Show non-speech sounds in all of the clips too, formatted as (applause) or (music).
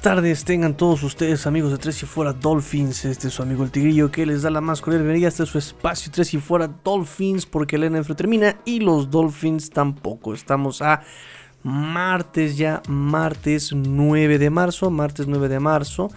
tardes tengan todos ustedes amigos de Tres y Fuera Dolphins. Este es su amigo el Tigrillo que les da la más cordial bienvenida. Este es su espacio Tres y Fuera Dolphins porque el NFL termina y los Dolphins tampoco. Estamos a martes ya, martes 9 de marzo, martes 9 de marzo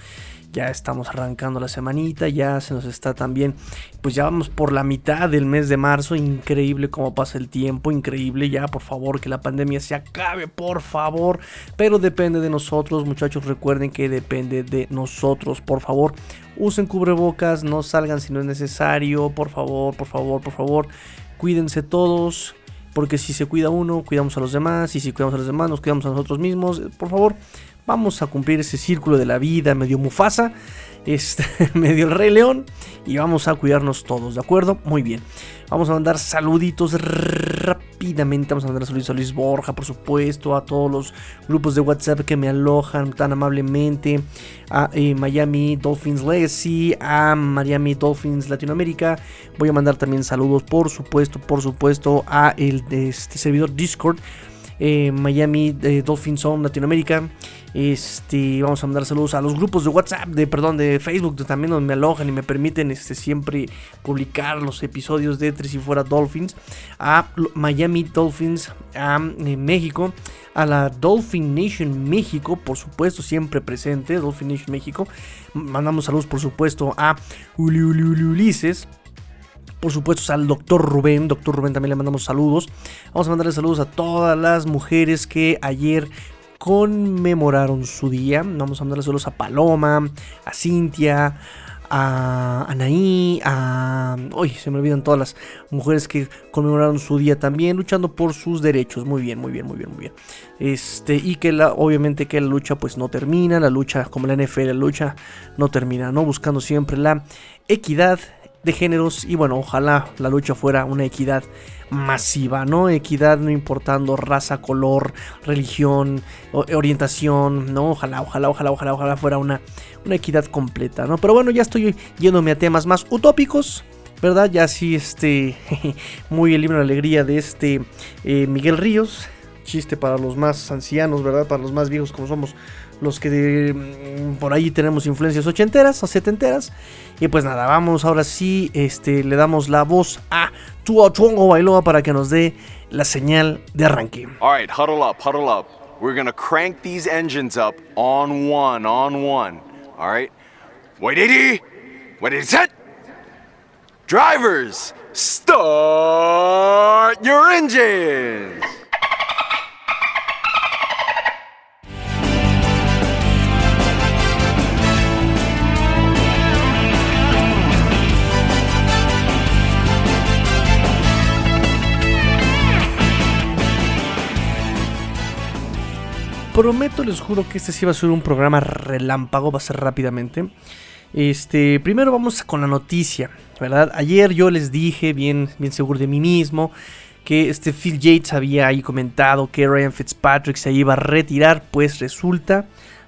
ya estamos arrancando la semanita, ya se nos está también, pues ya vamos por la mitad del mes de marzo, increíble cómo pasa el tiempo, increíble, ya por favor que la pandemia se acabe, por favor, pero depende de nosotros, muchachos, recuerden que depende de nosotros, por favor, usen cubrebocas, no salgan si no es necesario, por favor, por favor, por favor, cuídense todos. Porque si se cuida uno, cuidamos a los demás. Y si cuidamos a los demás, nos cuidamos a nosotros mismos. Por favor, Vamos a cumplir ese círculo de la vida medio Mufasa, este, (laughs) medio el Rey León y vamos a cuidarnos todos, ¿de acuerdo? Muy bien. Vamos a mandar saluditos rápidamente. Vamos a mandar saluditos a Luis Borja, por supuesto, a todos los grupos de WhatsApp que me alojan tan amablemente, a eh, Miami Dolphins Legacy, a Miami Dolphins Latinoamérica. Voy a mandar también saludos, por supuesto, por supuesto, a el este servidor Discord. Eh, Miami eh, Dolphins Zone Latinoamérica este, vamos a mandar saludos a los grupos de WhatsApp, de perdón, de Facebook, también donde me alojan y me permiten este, siempre publicar los episodios de Tres y Fuera Dolphins. A Miami Dolphins, a eh, México, a la Dolphin Nation México, por supuesto, siempre presente, Dolphin Nation México. Mandamos saludos, por supuesto, a Uli, Ulises por supuesto al doctor Rubén, doctor Rubén también le mandamos saludos. Vamos a mandarle saludos a todas las mujeres que ayer conmemoraron su día. Vamos a mandarle saludos a Paloma, a Cintia, a Anaí, a... Uy, se me olvidan todas las mujeres que conmemoraron su día también, luchando por sus derechos. Muy bien, muy bien, muy bien, muy bien. Este, y que la, obviamente que la lucha pues no termina, la lucha como la NFL, la lucha no termina, ¿no? Buscando siempre la equidad de géneros y bueno, ojalá la lucha fuera una equidad masiva, ¿no? Equidad no importando raza, color, religión, orientación, ¿no? Ojalá, ojalá, ojalá, ojalá, ojalá fuera una, una equidad completa, ¿no? Pero bueno, ya estoy yéndome a temas más utópicos. ¿Verdad? Ya sí, este, (laughs) muy el libro de alegría de este eh, Miguel Ríos, chiste para los más ancianos, ¿verdad? Para los más viejos como somos los que mm, por ahí tenemos influencias ochenteras o setenteras. Y pues nada, vamos ahora sí, este, le damos la voz a Tua Tuongo Bailoa para que nos dé la señal de arranque. Alright, huddle up, huddle up. We're gonna crank these engines up on one, on one. Alright? Wait, 80! Wait, set! Drivers, start your engines! Prometo, les juro que este sí va a ser un programa relámpago, va a ser rápidamente. Este, primero vamos con la noticia, ¿verdad? Ayer yo les dije, bien, bien seguro de mí mismo, que este Phil Yates había ahí comentado que Ryan Fitzpatrick se iba a retirar, pues resulta,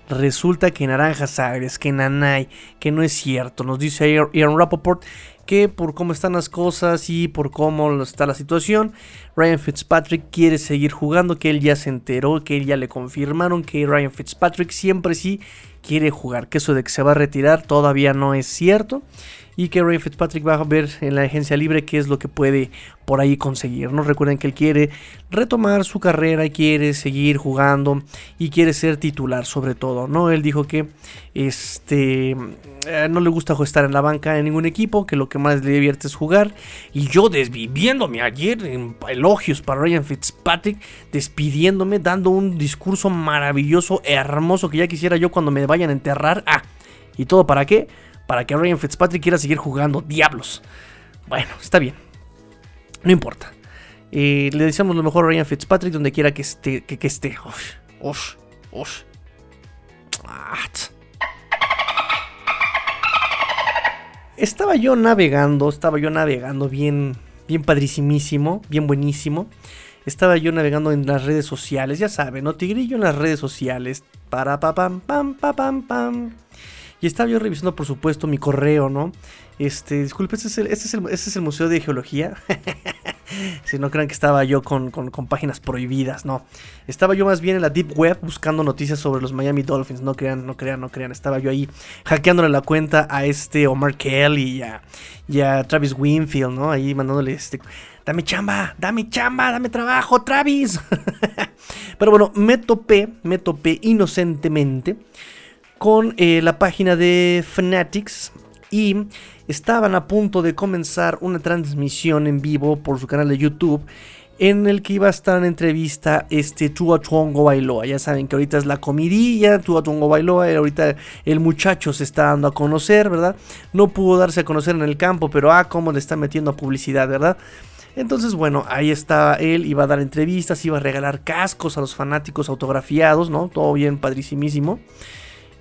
resulta que Naranja Sagres, que Nanay, que no es cierto. Nos dice Aaron Rappaport que por cómo están las cosas y por cómo está la situación, Ryan Fitzpatrick quiere seguir jugando, que él ya se enteró, que él ya le confirmaron que Ryan Fitzpatrick siempre sí quiere jugar, que eso de que se va a retirar todavía no es cierto y que Ray Fitzpatrick va a ver en la agencia libre qué es lo que puede por ahí conseguir. ¿no? Recuerden que él quiere retomar su carrera y quiere seguir jugando y quiere ser titular sobre todo. ¿no? Él dijo que este, eh, no le gusta estar en la banca en ningún equipo, que lo que más le divierte es jugar. Y yo desviviéndome ayer en elogios para Ryan Fitzpatrick, despidiéndome, dando un discurso maravilloso, hermoso que ya quisiera yo cuando me vayan a enterrar. Ah, ¿y todo para qué? para que Ryan Fitzpatrick quiera seguir jugando. Diablos. Bueno, está bien. No importa. Eh, le deseamos lo mejor a Ryan Fitzpatrick donde quiera que esté. Que, esté. Uf, uf, ah, Estaba yo navegando, estaba yo navegando bien, bien padrísimísimo, bien buenísimo. Estaba yo navegando en las redes sociales, ya saben, ¿no? Tigrillo en las redes sociales. Para pa pam pam pam pam pam. Y estaba yo revisando, por supuesto, mi correo, ¿no? Este, disculpe, este es el, este es el, este Museo de Geología. (laughs) si no crean que estaba yo con, páginas prohibidas, no. Estaba yo más bien en la Deep Web buscando noticias sobre los Miami Dolphins. No crean, no crean, no crean. Estaba yo ahí hackeándole la cuenta a este Omar Kelly y a, Travis Winfield, ¿no? Ahí mandándole este. Dame chamba, dame chamba, dame trabajo, Travis. (laughs) Pero bueno, me topé, me topé inocentemente con eh, la página de Fanatics y estaban a punto de comenzar una transmisión en vivo por su canal de YouTube en el que iba a estar en entrevista este Tua Tuongo Bailoa. Ya saben que ahorita es la comidilla, Tua Tuongo Bailoa, ahorita el muchacho se está dando a conocer, ¿verdad? No pudo darse a conocer en el campo, pero ah, cómo le está metiendo publicidad, ¿verdad? Entonces, bueno, ahí estaba él, iba a dar entrevistas, iba a regalar cascos a los fanáticos autografiados, ¿no? Todo bien, padrísimísimo.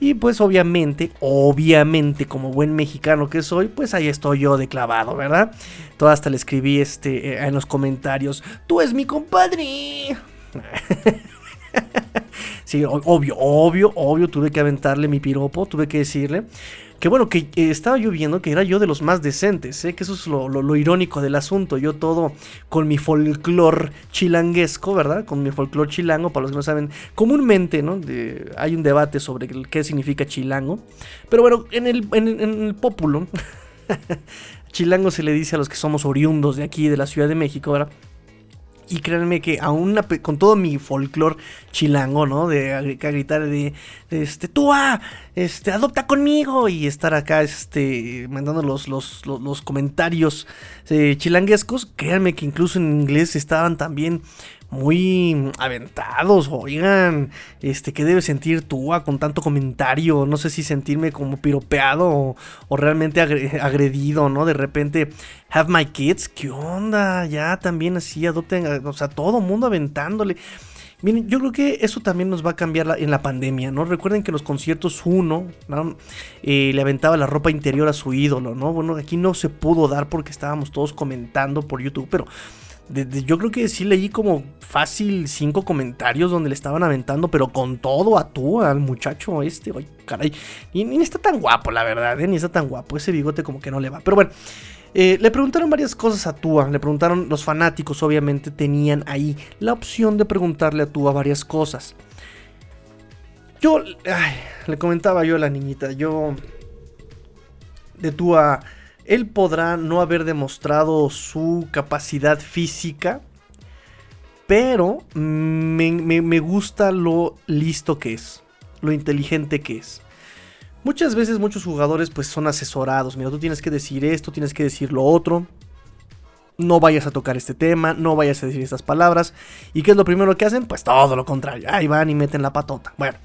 Y pues obviamente, obviamente como buen mexicano que soy, pues ahí estoy yo de clavado, ¿verdad? Todo hasta le escribí este eh, en los comentarios, tú es mi compadre. (laughs) sí, obvio, obvio, obvio, tuve que aventarle mi piropo, tuve que decirle que bueno, que eh, estaba yo viendo que era yo de los más decentes, ¿eh? que eso es lo, irónico del asunto. Yo todo con mi folclor chilanguesco, ¿verdad? Con mi folclor chilango, para los que no saben, comúnmente, ¿no? hay un debate sobre qué significa chilango. Pero bueno, en el, en, en el pópulo, (laughs) chilango se le dice a los que somos oriundos de aquí, de la Ciudad de México, ¿verdad? Y créanme que aún con todo mi folclore chilango, ¿no? De, gritar de, este, tú, este, adopta conmigo y estar acá, este, mandando los, los, los, comentarios eh, chilanguescos. Créanme que incluso en inglés estaban también muy aventados. Oigan, este, ¿qué debe sentir tú con tanto comentario? No sé si sentirme como piropeado o, realmente agredido, ¿no? De repente, have my kids, ¿qué onda? Ya también así adopten, o sea, todo mundo aventándole. Miren, yo creo que eso también nos va a cambiar en la pandemia, ¿no? Recuerden que en los conciertos uno eh, le aventaba la ropa interior a su ídolo, ¿no? Bueno, aquí no se pudo dar porque estábamos todos comentando por YouTube, pero yo creo que sí leí como fácil cinco comentarios donde le estaban aventando, pero con todo a tú, al muchacho este. Ay, caray. Y ni está tan guapo, la verdad, ¿eh? ni está tan guapo. Ese bigote como que no le va. Pero bueno, eh, le preguntaron varias cosas a Tua. Le preguntaron, los fanáticos obviamente tenían ahí la opción de preguntarle a Tua varias cosas. Yo, le comentaba yo a la niñita, yo de Tua él podrá no haber demostrado su capacidad física, pero me, gusta lo listo que es, lo inteligente que es. Muchas veces muchos jugadores pues son asesorados, mira, tú tienes que decir esto, tienes que decir lo otro, no vayas a tocar este tema, no vayas a decir estas palabras. ¿Y qué es lo primero que hacen? Pues todo lo contrario, ahí van y meten la patota. Bueno,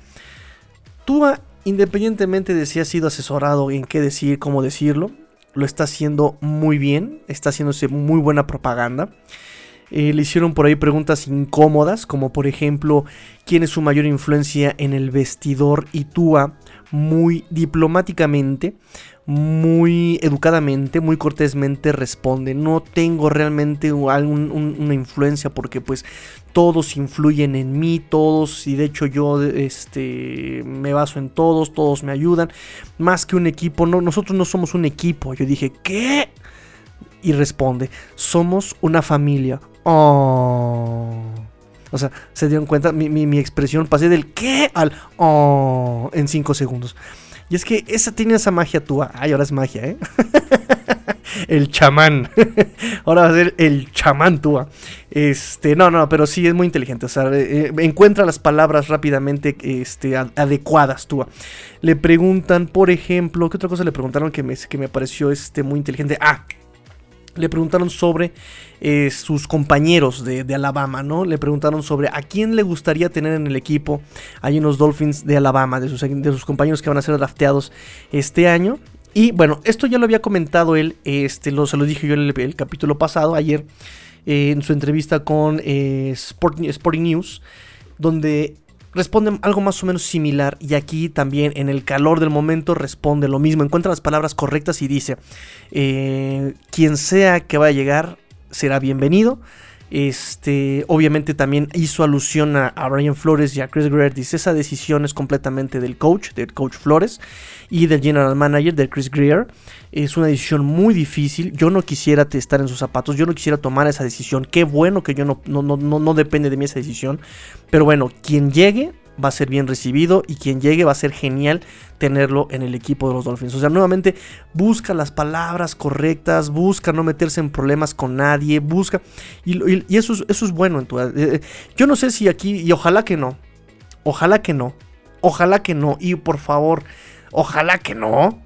tú independientemente de si has sido asesorado en qué decir, cómo decirlo, lo está haciendo muy bien, está haciéndose muy buena propaganda. Eh, le hicieron por ahí preguntas incómodas, como por ejemplo, ¿quién es su mayor influencia en el vestidor? Y Tua, muy diplomáticamente, muy educadamente, muy cortésmente responde, no tengo realmente una influencia porque pues todos influyen en mí, todos, y de hecho yo este, me baso en todos, todos me ayudan, más que un equipo, no, nosotros no somos un equipo, yo dije, ¿qué? Y responde, somos una familia. Oh. O sea, se dieron cuenta, mi, mi, mi expresión pasé del ¿qué? al oh en 5 segundos. Y es que esa tiene esa magia tua. Ay, ahora es magia, ¿eh? (laughs) el chamán. (laughs) ahora va a ser el chamán tua. Este, no, no, pero sí es muy inteligente. O sea, eh, eh, encuentra las palabras rápidamente este, adecuadas tua. Le preguntan, por ejemplo, ¿qué otra cosa le preguntaron que me, que me pareció este, muy inteligente? Ah, le preguntaron sobre eh, sus compañeros de, Alabama, ¿no? Le preguntaron sobre a quién le gustaría tener en el equipo. Hay unos Dolphins de Alabama, de sus, de sus compañeros que van a ser drafteados este año. Y bueno, esto ya lo había comentado él, este, se lo dije yo en el, capítulo pasado, ayer, eh, en su entrevista con eh, Sporting News, donde responde algo más o menos similar y aquí también en el calor del momento responde lo mismo, encuentra las palabras correctas y dice, eh, quien sea que va a llegar será bienvenido, Este, obviamente también hizo alusión a, Brian Flores y a Chris Greer. Dice, esa decisión es completamente del coach, del coach Flores y del general manager, de Chris Greer. Es una decisión muy difícil. Yo no quisiera estar en sus zapatos. Yo no quisiera tomar esa decisión. Qué bueno que yo no, no, no, no depende de mí esa decisión. Pero bueno, quien llegue va a ser bien recibido y quien llegue va a ser genial tenerlo en el equipo de los Dolphins. O sea, nuevamente busca las palabras correctas, busca no meterse en problemas con nadie, busca... Y, eso, es, eso es bueno en tu... Eh, eh, yo no sé si aquí, y ojalá que no, ojalá que no, ojalá que no, y por favor, ojalá que no.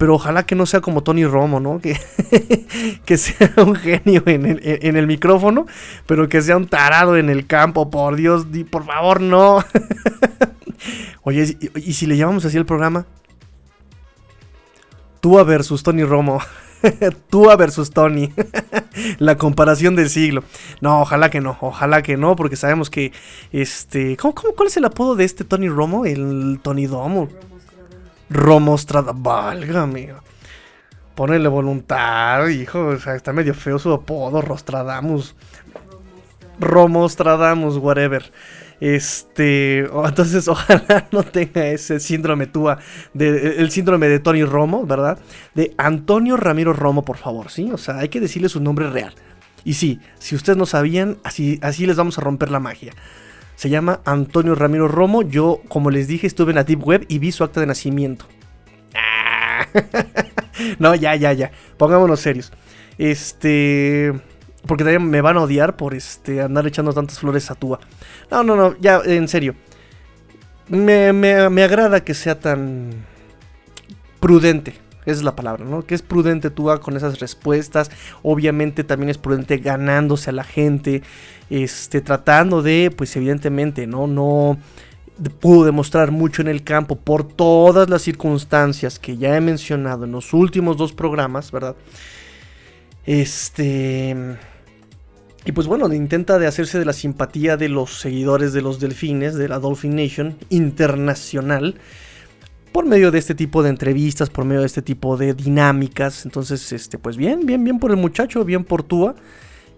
Pero ojalá que no sea como Tony Romo, ¿no? Que, (laughs) que sea un genio en el, en el, micrófono, pero que sea un tarado en el campo. Por Dios, por favor, no. (laughs) Oye, ¿y, si le llamamos así el programa? Tua versus Tony Romo. (laughs) Tua versus Tony. la comparación del siglo. No, ojalá que no, ojalá que no, porque sabemos que este. ¿cómo, cuál es el apodo de este Tony Romo? El Tony Domo. Romostrada. Valga, amigo. Ponele voluntad, hijo. O sea, está medio feo su apodo. Rostradamus. Romostradamus, whatever. Este, entonces (laughs) ojalá no tenga ese síndrome túa, de, el síndrome de Tony Romo, ¿verdad? De Antonio Ramiro Romo, por favor, ¿sí? O sea, hay que decirle su nombre real. Y sí, si ustedes no sabían, así, así les vamos a romper la magia. Se llama Antonio Ramiro Romo. Yo, como les dije, estuve en la Deep Web y vi su acta de nacimiento. (laughs) no, ya, ya, ya. Pongámonos serios. Este. Porque también me van a odiar por este andar echando tantas flores a Tua. No, no, no, ya, en serio. Me, me, agrada que sea tan prudente. Esa es la palabra, ¿no? Que es prudente Tua con esas respuestas. Obviamente también es prudente ganándose a la gente. Este, tratando de, pues evidentemente, ¿no? No pudo demostrar mucho en el campo por todas las circunstancias que ya he mencionado en los últimos dos programas, ¿verdad? Este y pues bueno, intenta de hacerse de la simpatía de los seguidores de los delfines, de la Dolphin Nation internacional, por medio de este tipo de entrevistas, por medio de este tipo de dinámicas. Entonces, este, pues bien, bien, bien por el muchacho, bien por Tua,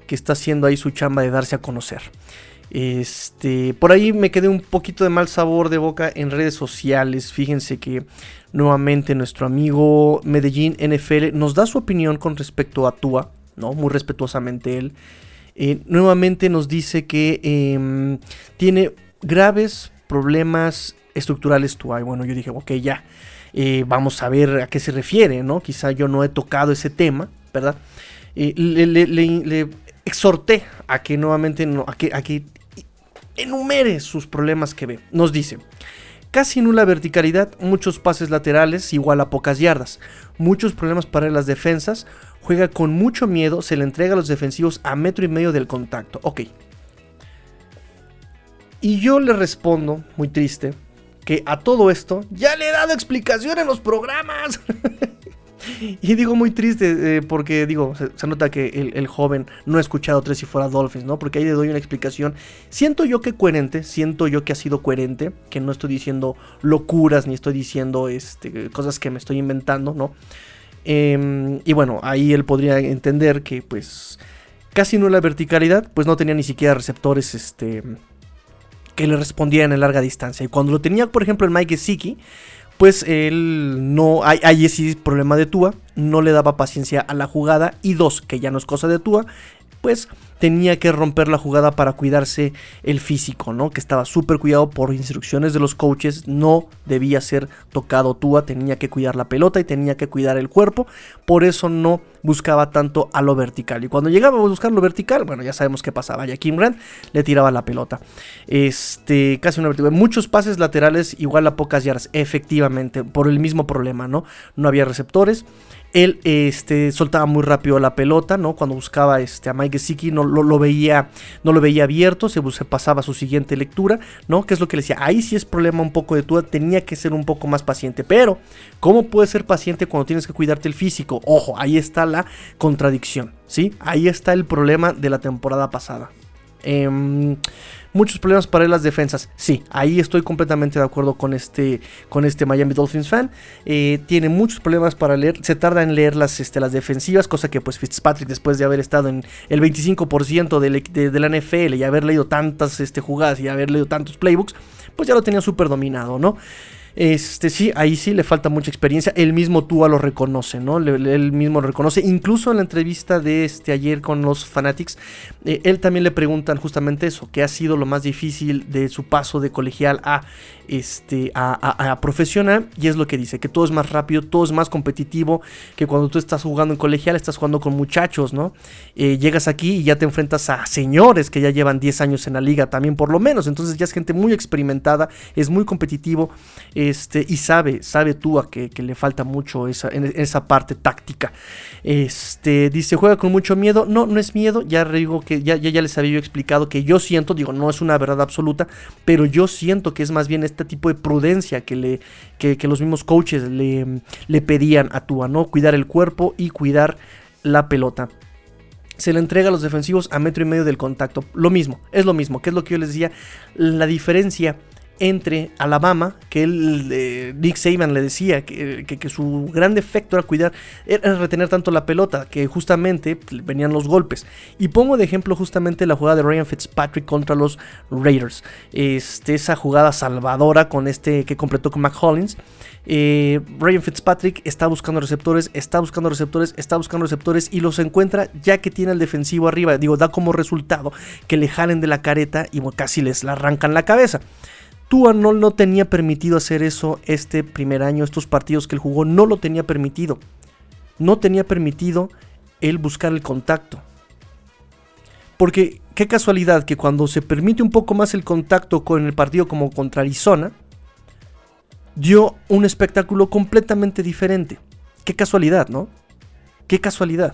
que está haciendo ahí su chamba de darse a conocer. Este, por ahí me quedé un poquito de mal sabor de boca en redes sociales. Fíjense que nuevamente nuestro amigo Medellín NFL nos da su opinión con respecto a Tua, ¿no? Muy respetuosamente él. Eh, nuevamente nos dice que em, tiene graves problemas estructurales Tua. Y bueno, yo dije, ok, ya, eh, vamos a ver a qué se refiere, ¿no? Quizá yo no he tocado ese tema, ¿verdad? Eh, le, exhorté a que nuevamente, a, que, a que enumere sus problemas que ve. Nos dice, casi nula verticalidad, muchos pases laterales igual a pocas yardas, muchos problemas para las defensas, juega con mucho miedo, se le entrega a los defensivos a metro y medio del contacto. Ok. Y yo le respondo, muy triste, que a todo esto ya le he dado explicación en los programas. (laughs) y digo muy triste eh, porque digo, se, nota que el, joven no ha escuchado tres y fuera Dolphins, ¿no? Porque ahí le doy una explicación. Siento yo que coherente, siento yo que ha sido coherente, que no estoy diciendo locuras ni estoy diciendo este, cosas que me estoy inventando, ¿no? Em, y bueno, ahí él podría entender que pues casi no la verticalidad, pues no tenía ni siquiera receptores este, que le respondieran en larga distancia. Y cuando lo tenía, por ejemplo, el Mike Siki, pues él no, hay ese problema de Tua, no le daba paciencia a la jugada. Y dos, que ya no es cosa de Tua, pues tenía que romper la jugada para cuidarse el físico, ¿no? Que estaba súper cuidado por instrucciones de los coaches, no debía ser tocado Tua, tenía que cuidar la pelota y tenía que cuidar el cuerpo, por eso no buscaba tanto a lo vertical. Y cuando llegaba a buscar lo vertical, bueno, ya sabemos qué pasaba, ya Kim Grant le tiraba la pelota. Este, casi una vertical. Muchos pases laterales igual a pocas yardas, efectivamente, por el mismo problema, ¿no? No había receptores. Él este, soltaba muy rápido la pelota, ¿no? Cuando buscaba este, a Mike Gesicki no lo, veía, no lo veía abierto, se, pasaba a su siguiente lectura, ¿no? Que es lo que le decía, ahí sí es problema un poco de tu, tenía que ser un poco más paciente, pero ¿cómo puedes ser paciente cuando tienes que cuidarte el físico? Ojo, ahí está la contradicción, ¿sí? Ahí está el problema de la temporada pasada. Em, muchos problemas para las defensas. Sí, ahí estoy completamente de acuerdo con este, con este Miami Dolphins fan. Eh, tiene muchos problemas para leer, se tarda en leer las, este, las defensivas, cosa que pues Fitzpatrick después de haber estado en el 25% de, de, la NFL y haber leído tantas este, jugadas y haber leído tantos playbooks, pues ya lo tenía súper dominado, ¿no? Este sí, ahí sí le falta mucha experiencia. El mismo Tua lo reconoce, ¿no? él mismo lo reconoce. Incluso en la entrevista de este ayer con los Fanatics, eh, él también le preguntan justamente eso, que ha sido lo más difícil de su paso de colegial a este, a, profesional y es lo que dice, que todo es más rápido, todo es más competitivo, que cuando tú estás jugando en colegial estás jugando con muchachos, ¿no? Eh, llegas aquí y ya te enfrentas a señores que ya llevan 10 años en la liga también por lo menos, entonces ya es gente muy experimentada, es muy competitivo este, y sabe, sabe tú a que, le falta mucho esa, en esa parte táctica. Este, dice, juega con mucho miedo, no, no es miedo, ya digo que ya, ya, ya les había yo explicado que yo siento, digo, no es una verdad absoluta, pero yo siento que es más bien este tipo de prudencia que, le, que, los mismos coaches le, le pedían a Tua, ¿no? Cuidar el cuerpo y cuidar la pelota se le entrega a los defensivos a metro y medio del contacto. Lo mismo, es lo mismo, que es lo que yo les decía. La diferencia entre Alabama, que él, eh, Nick Saban le decía que, su gran defecto era cuidar, era retener tanto la pelota, que justamente venían los golpes. Y pongo de ejemplo justamente la jugada de Ryan Fitzpatrick contra los Raiders. Este, esa jugada salvadora con este que completó con McHollins. Eh, Ryan Fitzpatrick está buscando receptores, está buscando receptores, está buscando receptores y los encuentra ya que tiene el defensivo arriba. Digo, da como resultado que le jalen de la careta y casi les la arrancan la cabeza. Tua no, no tenía permitido hacer eso este primer año, estos partidos que él jugó, no lo tenía permitido. No tenía permitido él buscar el contacto. Porque qué casualidad que cuando se permite un poco más el contacto con el partido como contra Arizona, dio un espectáculo completamente diferente. Qué casualidad, ¿no? Qué casualidad.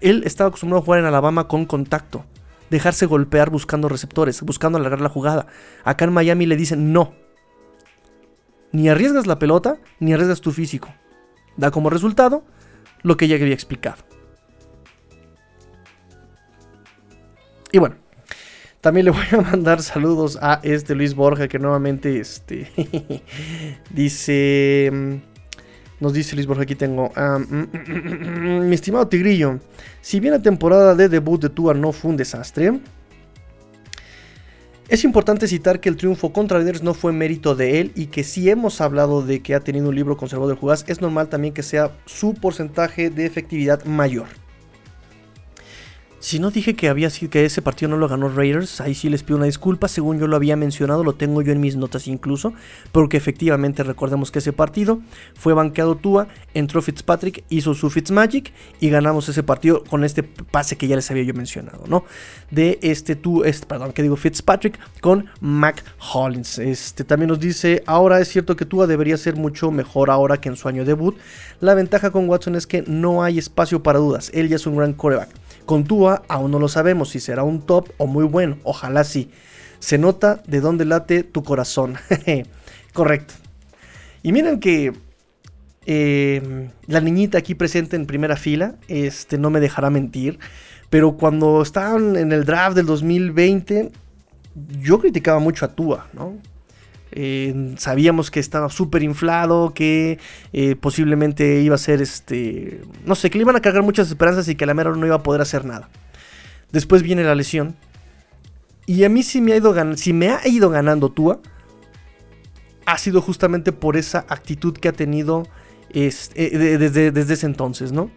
Él estaba acostumbrado a jugar en Alabama con contacto dejarse golpear buscando receptores, buscando alargar la jugada. Acá en Miami le dicen no. Ni arriesgas la pelota, ni arriesgas tu físico. Da como resultado lo que ya había explicado. Y bueno, también le (laughs) voy a mandar saludos a este Luis Borja que nuevamente este, (laughs) dice... Nos dice Luis Borja, aquí tengo. Mm, mm, mm, mi estimado Tigrillo, si bien la temporada de debut de Tua no fue un desastre, es importante citar que el triunfo contra Raiders no fue mérito de él y que si hemos hablado de que ha tenido un libro conservador de jugadas, es normal también que sea su porcentaje de efectividad mayor. Si no dije que había que ese partido no lo ganó Raiders, ahí sí les pido una disculpa, según yo lo había mencionado, lo tengo yo en mis notas incluso, porque efectivamente recordemos que ese partido fue banqueado Tua, entró Fitzpatrick, hizo su Fitzmagic y ganamos ese partido con este pase que ya les había yo mencionado, ¿no? De este tú, este, perdón, que digo Fitzpatrick con Mac Hollins. Este también nos dice, ahora es cierto que Tua debería ser mucho mejor ahora que en su año debut. La ventaja con Watson es que no hay espacio para dudas, él ya es un gran coreback. Con Tua aún no lo sabemos si será un top o muy bueno, ojalá sí. Se nota de dónde late tu corazón. (laughs) Correcto. Y miren que eh, la niñita aquí presente en primera fila, este, no me dejará mentir, pero cuando estaban en el draft del 2020, yo criticaba mucho a Tua, ¿no? Eh, sabíamos que estaba súper inflado, que eh, posiblemente iba a ser este. No sé, que le iban a cargar muchas esperanzas y que la mera no iba a poder hacer nada. Después viene la lesión. Y a mí sí me ha ido, si me ha ido ganando Tua, ha sido justamente por esa actitud que ha tenido desde, desde ese entonces, ¿no?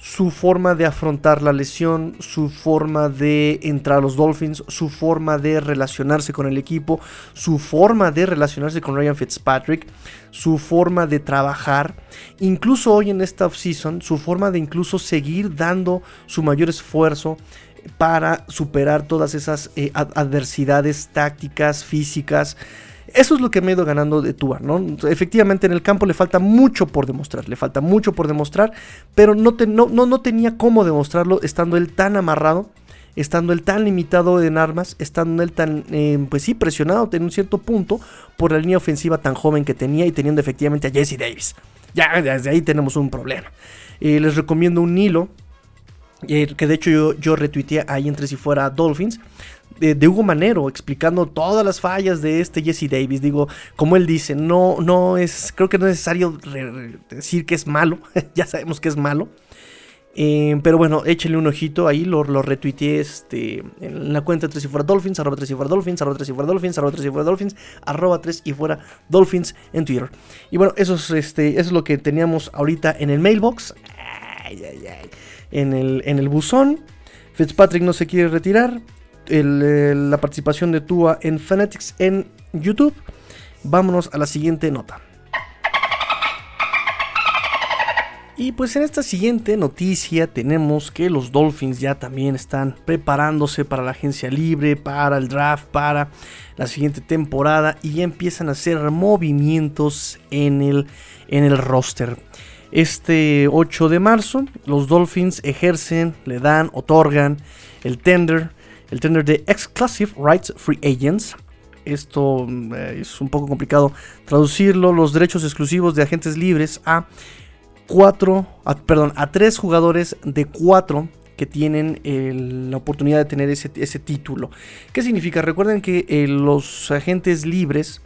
Su forma de afrontar la lesión, su forma de entrar a los Dolphins, su forma de relacionarse con el equipo, su forma de relacionarse con Ryan Fitzpatrick, su forma de trabajar, incluso hoy en esta offseason, su forma de incluso seguir dando su mayor esfuerzo para superar todas esas eh, adversidades tácticas, físicas, eso es lo que me he ido ganando de Tua, ¿no? Efectivamente en el campo le falta mucho por demostrar, le falta mucho por demostrar, pero no, no, no, tenía cómo demostrarlo estando él tan amarrado, estando él tan limitado en armas, estando él tan, eh, pues sí, presionado en un cierto punto por la línea ofensiva tan joven que tenía y teniendo efectivamente a Jesse Davis. Ya desde ahí tenemos un problema. Eh, les recomiendo un hilo eh, que de hecho yo, yo retuiteé ahí entre si fuera Dolphins, de, Hugo Manero explicando todas las fallas de este Jesse Davis. Digo, como él dice, no, no es, creo que no es necesario decir que es malo, (laughs) ya sabemos que es malo. Eh, pero bueno, échenle un ojito ahí, lo, lo retuiteé este, en la cuenta 3 y fuera Dolphins, arroba 3 y fuera Dolphins, arroba 3 y fuera Dolphins, arroba 3 y fuera Dolphins, arroba 3 y fuera Dolphins en Twitter. Y bueno, eso es, este, eso es lo que teníamos ahorita en el mailbox. Ay, ay, ay. En el, en el buzón. Fitzpatrick no se quiere retirar la participación de Tua en Fanatics en YouTube. Vámonos a la siguiente nota. Y pues en esta siguiente noticia tenemos que los Dolphins ya también están preparándose para la agencia libre, para el draft, para la siguiente temporada y ya empiezan a hacer movimientos en el, en el roster. Este 8 de marzo los Dolphins ejercen, le dan, otorgan el tender el tender de Exclusive Rights Free Agents. Esto eh, es un poco complicado traducirlo. Los derechos exclusivos de agentes libres a cuatro, perdón, a tres jugadores de cuatro que tienen la oportunidad de tener ese, título. ¿Qué significa? Recuerden que eh, los agentes libres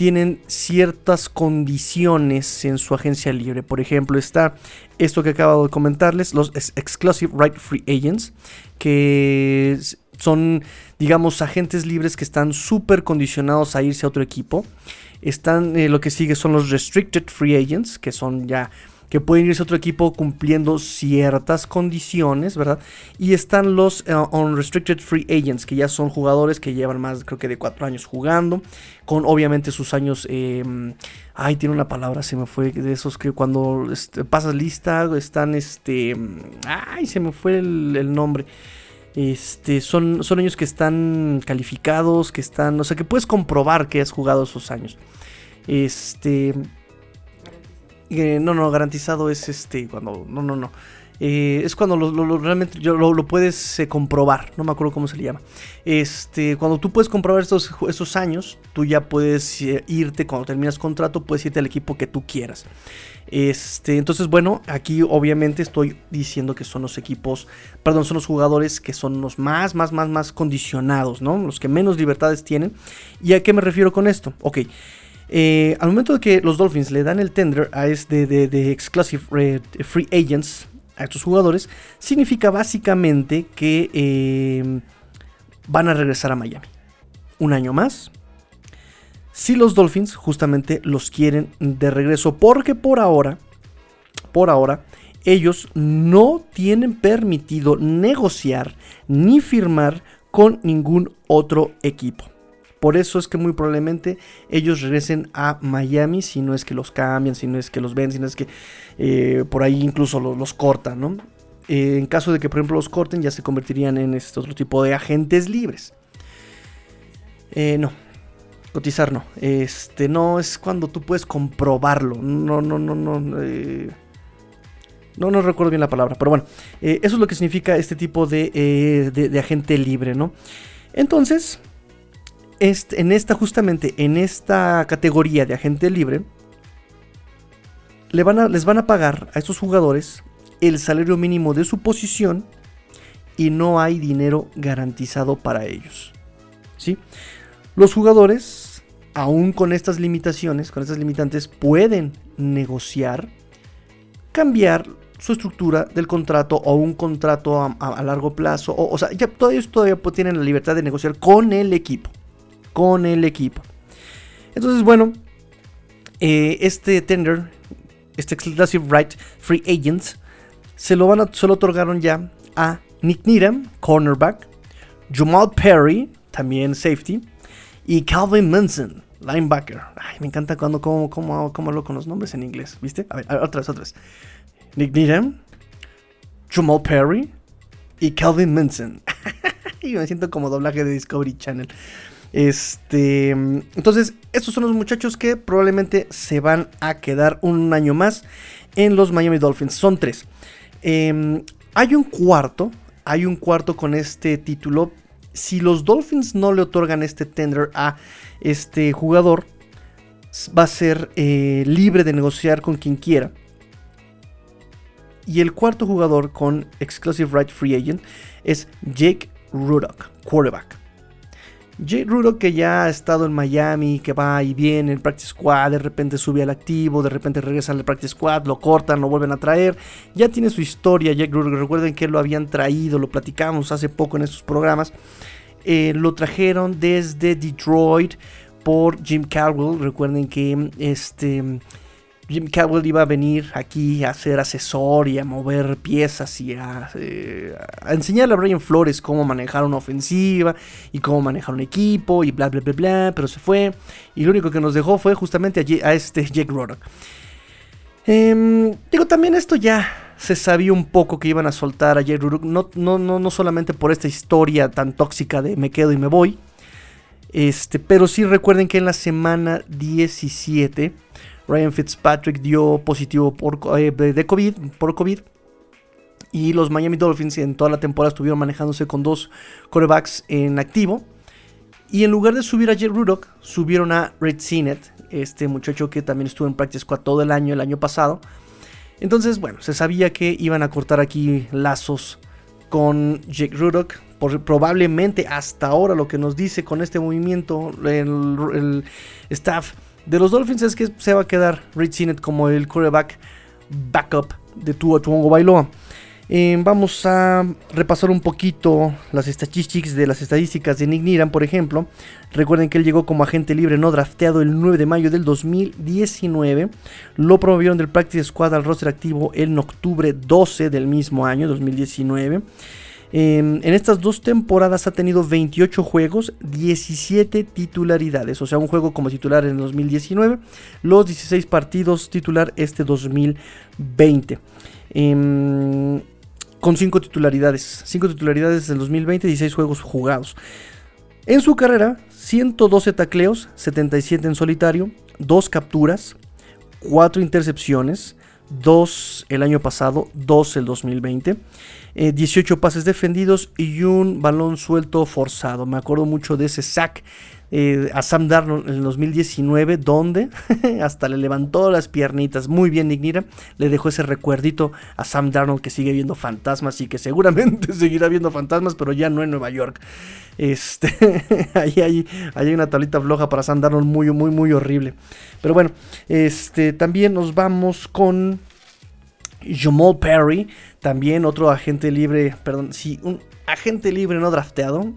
tienen ciertas condiciones en su agencia libre. Por ejemplo, está esto que acabo de comentarles, los Exclusive Right Free Agents, que son, digamos, agentes libres que están súper condicionados a irse a otro equipo. Están, eh, lo que sigue son los Restricted Free Agents, que son ya que pueden irse a otro equipo cumpliendo ciertas condiciones, ¿verdad? Y están los eh, Unrestricted Free Agents, que ya son jugadores que llevan más, creo que de cuatro años jugando, con obviamente sus años... Em, ay, tiene una palabra, se me fue, de esos que cuando este, pasas lista, están, este... Ay, se me fue el nombre. Este, son, son años que están calificados, que están, o sea, que puedes comprobar que has jugado esos años. Este, eh, no, no, garantizado es este, cuando, no, no, no. Eh, es cuando lo, realmente lo, puedes eh, comprobar, no me acuerdo cómo se le llama. Este, cuando tú puedes comprobar estos, esos años, tú ya puedes irte, cuando terminas contrato, puedes irte al equipo que tú quieras. Este, entonces, bueno, aquí obviamente estoy diciendo que son los equipos, perdón, son los jugadores que son los más, más, más, más condicionados, ¿no? Los que menos libertades tienen. ¿Y a qué me refiero con esto? Ok. Eh, al momento de que los Dolphins le dan el tender a este de, Exclusive eh, Free Agents a estos jugadores, significa básicamente que eh, van a regresar a Miami. Un año más, si los Dolphins justamente los quieren de regreso. Porque por ahora, por ahora, ellos no tienen permitido negociar ni firmar con ningún otro equipo. Por eso es que muy probablemente ellos regresen a Miami, si no es que los cambian, si no es que los ven, si no es que eh, por ahí incluso los, cortan, ¿no? Eh, en caso de que, por ejemplo, los corten, ya se convertirían en este otro tipo de agentes libres. Eh, no, Cotizar no. Este, no es cuando tú puedes comprobarlo. No, no, no, no. Eh, no, no recuerdo bien la palabra. Pero bueno, eh, eso es lo que significa este tipo de, eh, de, agente libre, ¿no? Entonces, este, en esta, justamente, en esta categoría de agente libre, le van a, les van a pagar a estos jugadores el salario mínimo de su posición y no hay dinero garantizado para ellos. ¿Sí? Los jugadores, aún con estas limitaciones, con estas limitantes, pueden negociar, cambiar su estructura del contrato o un contrato a, largo plazo. O, sea, todos ellos todavía tienen la libertad de negociar con el equipo. Con el equipo. Entonces, bueno, eh, este tender, este Exclusive Right Free Agents, se lo, van a, se lo otorgaron ya a Nick Needham, cornerback, Jamal Perry, también safety, y Calvin Munson, linebacker. Ay, me encanta cuando como, como, como hablo con los nombres en inglés, ¿viste? A ver, otras, otras. Nick Needham, Jamal Perry y Calvin Munson. (laughs) y me siento como doblaje de Discovery Channel. Este, entonces, estos son los muchachos que probablemente se van a quedar un año más en los Miami Dolphins. Son tres. Em, hay un cuarto, hay un cuarto con este título, si los Dolphins no le otorgan este tender a este jugador, va a ser eh, libre de negociar con quien quiera. Y el cuarto jugador con Exclusive Right Free Agent es Jake Rudock, quarterback. Jake Rudock que ya ha estado en Miami, que va y viene en el practice squad, de repente sube al activo, de repente regresa al practice squad, lo cortan, lo vuelven a traer. Ya tiene su historia Jake Rudock. Recuerden que lo habían traído, lo platicamos hace poco en estos programas. Eh, lo trajeron desde Detroit por Jim Caldwell. Recuerden que este Jim Caldwell iba a venir aquí a ser asesor y a mover piezas y a, eh, a, enseñarle a Brian Flores cómo manejar una ofensiva y cómo manejar un equipo y bla bla bla bla, pero se fue y lo único que nos dejó fue justamente a, este Jake Roddock. Eh, digo, también esto ya se sabía un poco que iban a soltar a Jake Roddock, no, no, no, no solamente por esta historia tan tóxica de me quedo y me voy, este, pero sí recuerden que en la semana 17 Ryan Fitzpatrick dio positivo por, eh, de COVID, por COVID. Y los Miami Dolphins en toda la temporada estuvieron manejándose con dos corebacks en activo. Y en lugar de subir a Jay Rudock, subieron a Red Sinet, este muchacho que también estuvo en Practice Squad todo el año, el año pasado. Entonces, bueno, se sabía que iban a cortar aquí lazos con Jake Rudock. Probablemente hasta ahora lo que nos dice con este movimiento el staff de los Dolphins es que se va a quedar Rich Sinet como el quarterback backup de Tua Tuongo Bailoa. Eh, vamos a repasar un poquito las statistics de las estadísticas de Nick Niran, por ejemplo. Recuerden que él llegó como agente libre no drafteado el 9 de mayo del 2019. Lo promovieron del Practice Squad al roster activo en octubre 12 del mismo año, 2019. En estas dos temporadas ha tenido 28 juegos, 17 titularidades, o sea, un juego como titular en 2019, los 16 partidos titular este 2020. con 5 titularidades, 5 titularidades del 2020, 16 juegos jugados. En su carrera, 112 tacleos, 77 en solitario, 2 capturas, 4 intercepciones, 2 el año pasado, 2 el 2020. 18 eh, pases defendidos y un balón suelto forzado. Me acuerdo mucho de ese sack eh, a Sam Darnold en el 2019, donde (laughs) hasta le levantó las piernitas. Muy bien, Nignira. Le dejó ese recuerdito a Sam Darnold que sigue viendo fantasmas y que seguramente (laughs) seguirá viendo fantasmas, pero ya no en Nueva York. Este, (laughs) ahí, hay, hay una tablita floja para Sam Darnold muy, muy, muy horrible. Pero bueno, este, también nos vamos con Jamal Perry, también otro agente libre, perdón, sí, un agente libre no drafteado.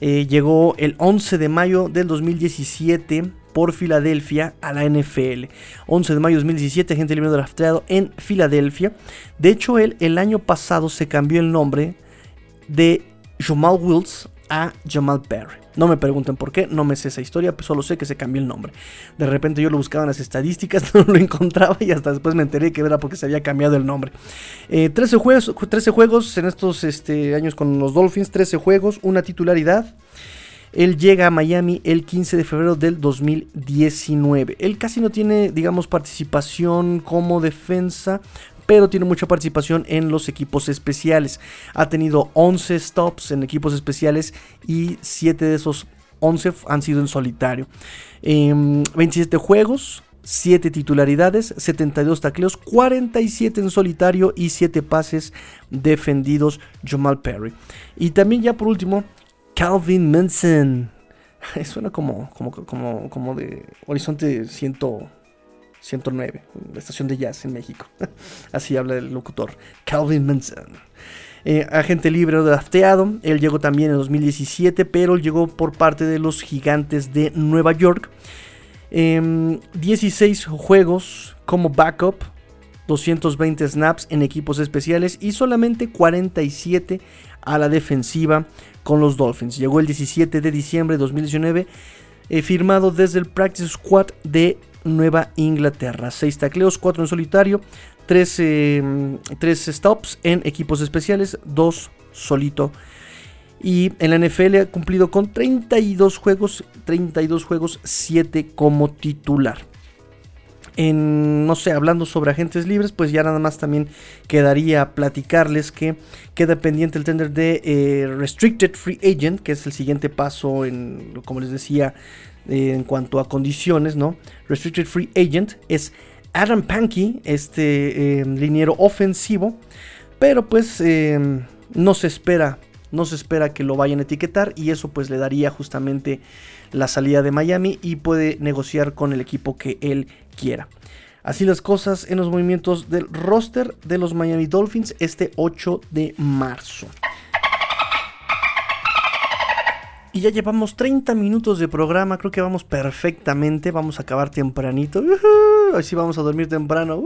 Eh, llegó el 11 de mayo del 2017 por Filadelfia a la NFL. 11 de mayo de 2017, agente libre no drafteado en Filadelfia. De hecho, él el año pasado se cambió el nombre de Jamal Wills a Jamal Perry. No me pregunten por qué, no me sé esa historia, pues solo sé que se cambió el nombre. De repente yo lo buscaba en las estadísticas, (laughs) no lo encontraba y hasta después me enteré que era porque se había cambiado el nombre. 13, eh, juegos, 13 juegos en estos este, años con los Dolphins, 13 juegos, una titularidad. Él llega a Miami el 15 de febrero del 2019. Él casi no tiene, digamos, participación como defensa, pero tiene mucha participación en los equipos especiales. Ha tenido 11 stops en equipos especiales y 7 de esos 11 han sido en solitario. 27 em, juegos, 7 titularidades, 72 tacleos, 47 en solitario y 7 pases defendidos Jamal Perry. Y también ya por último, Calvin Manson. (laughs) Suena como, como, como, como de Horizonte 100. 109, la estación de jazz en México. (laughs) Así habla el locutor, Calvin Manson. Eh, agente libre drafteado, él llegó también en 2017, pero llegó por parte de los gigantes de Nueva York. 16 em, juegos como backup, 220 snaps en equipos especiales y solamente 47 a la defensiva con los Dolphins. Llegó el 17 de diciembre de 2019, eh, firmado desde el Practice Squad de Nueva Inglaterra. 6 tacleos, 4 en solitario, 3, em, stops en equipos especiales, 2 solito. Y en la NFL ha cumplido con 32 juegos, 32 juegos, 7 como titular. En, no sé, hablando sobre agentes libres, pues ya nada más también quedaría platicarles que queda pendiente el tender de eh, Restricted Free Agent, que es el siguiente paso en, como les decía, en cuanto a condiciones, ¿no? Restricted Free Agent es Adam Pankey, este eh, liniero ofensivo, pero pues eh, no se espera, no se espera que lo vayan a etiquetar y eso pues le daría justamente la salida de Miami y puede negociar con el equipo que él quiera. Así las cosas en los movimientos del roster de los Miami Dolphins este 8 de marzo. Y ya llevamos 30 minutos de programa, creo que vamos perfectamente, vamos a acabar tempranito. Así vamos a dormir temprano.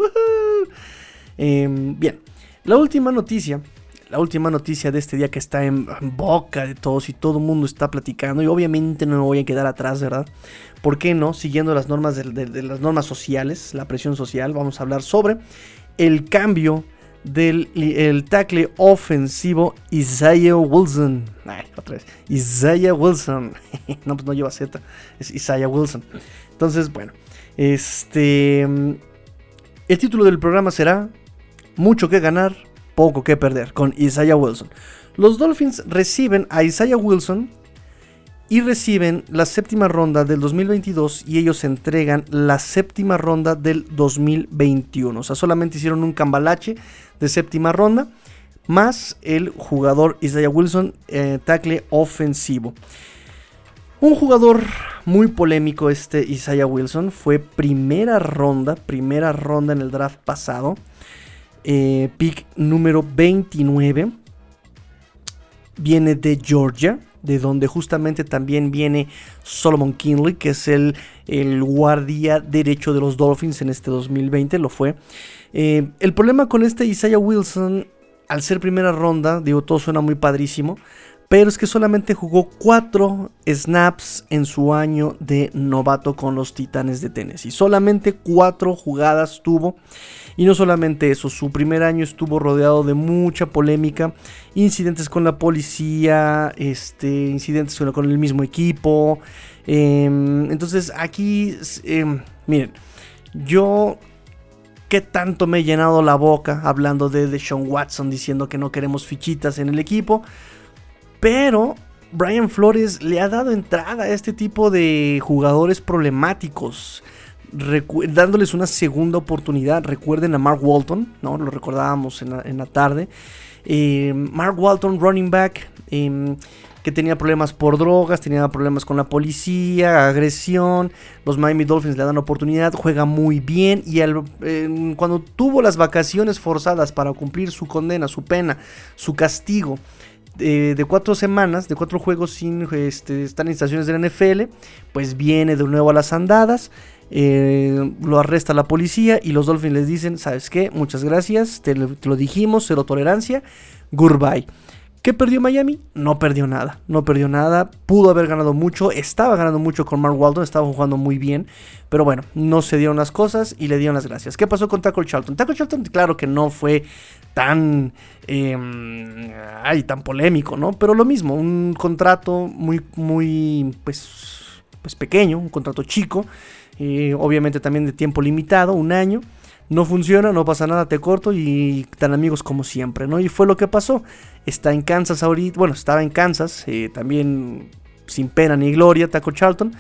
Em, bien, la última noticia, la última noticia de este día que está en, boca de todos y todo el mundo está platicando y obviamente no me voy a quedar atrás, ¿verdad? ¿Por qué no? Siguiendo las normas de las normas sociales, la presión social, vamos a hablar sobre el cambio del el tackle ofensivo Isaiah Wilson. otra vez. Isaiah Wilson. (laughs) no, pues no lleva Z. Es Isaiah Wilson. Entonces, bueno. Este. El título del programa será Mucho que ganar, poco que perder. Con Isaiah Wilson. Los Dolphins reciben a Isaiah Wilson y reciben la séptima ronda del 2022 y ellos entregan la séptima ronda del 2021. O sea, solamente hicieron un cambalache de séptima ronda más el jugador Isaiah Wilson, eh, tackle ofensivo. Un jugador muy polémico este Isaiah Wilson, fue primera ronda, primera ronda en el draft pasado, eh, pick número 29, viene de Georgia, de donde justamente también viene Solomon Kinley, que es el, el guardia derecho de los Dolphins en este 2020, lo fue. Eh, el problema con este Isaiah Wilson, al ser primera ronda, digo, todo suena muy padrísimo, pero es que solamente jugó 4 snaps en su año de novato con los Titanes de Tennessee. Solamente 4 jugadas tuvo. Y no solamente eso, su primer año estuvo rodeado de mucha polémica, incidentes con la policía, este, incidentes con el mismo equipo. Em, entonces aquí, em, miren, yo qué tanto me he llenado la boca hablando de, de Sean Watson diciendo que no queremos fichitas en el equipo. Pero Brian Flores le ha dado entrada a este tipo de jugadores problemáticos dándoles una segunda oportunidad. Recuerden a Mark Walton, ¿no? Lo recordábamos en la, tarde. Eh, Mark Walton, running back, em, que tenía problemas por drogas, tenía problemas con la policía, agresión. Los Miami Dolphins le dan oportunidad, juega muy bien. Y cuando tuvo las vacaciones forzadas para cumplir su condena, su pena, su castigo. De cuatro semanas, de cuatro juegos sin este, estar en estaciones de NFL, pues viene de nuevo a las andadas. Eh, lo arresta la policía y los Dolphins les dicen, ¿sabes qué? Muchas gracias, te, lo dijimos, cero tolerancia, goodbye. ¿Qué perdió Miami? No perdió nada, no perdió nada, pudo haber ganado mucho, estaba ganando mucho con Mark Walton, estaba jugando muy bien, pero bueno, no se dieron las cosas y le dieron las gracias. ¿Qué pasó con Taco Charlton? Taco Charlton, claro que no fue tan, em, ay, tan polémico, ¿no? Pero lo mismo, un contrato muy, muy, pues, pues pequeño, un contrato chico, obviamente también de tiempo limitado, un año. No funciona, no pasa nada, te corto y tan amigos como siempre, ¿no? Y fue lo que pasó. Está en Kansas ahorita, bueno, estaba en Kansas, eh, también sin pena ni gloria, Taco Charlton.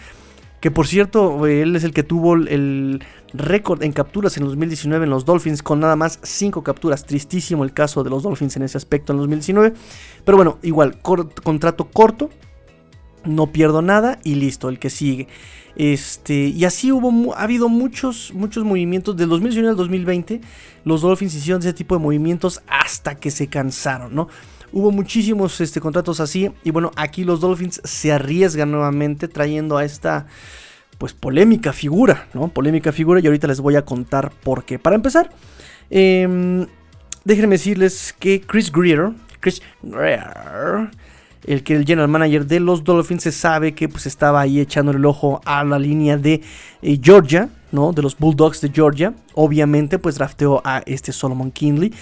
Que por cierto, él es el que tuvo el récord en capturas en 2019 en los Dolphins con nada más 5 capturas. Tristísimo el caso de los Dolphins en ese aspecto en 2019. Pero bueno, igual, contrato corto, no pierdo nada y listo, el que sigue. Este, y así hubo, ha habido muchos, muchos movimientos. Del 2019 al 2020, los Dolphins hicieron ese tipo de movimientos hasta que se cansaron, ¿no? Hubo muchísimos este, contratos así. Y bueno, aquí los Dolphins se arriesgan nuevamente trayendo a esta, pues, polémica figura, ¿no? Polémica figura. Y ahorita les voy a contar por qué. Para empezar, em, déjenme decirles que Chris Greer, Chris Greer, el que el general manager de los Dolphins se sabe que pues estaba ahí echando el ojo a la línea de eh, Georgia, ¿no? De los Bulldogs de Georgia. Obviamente pues drafteó a este Solomon Kinley.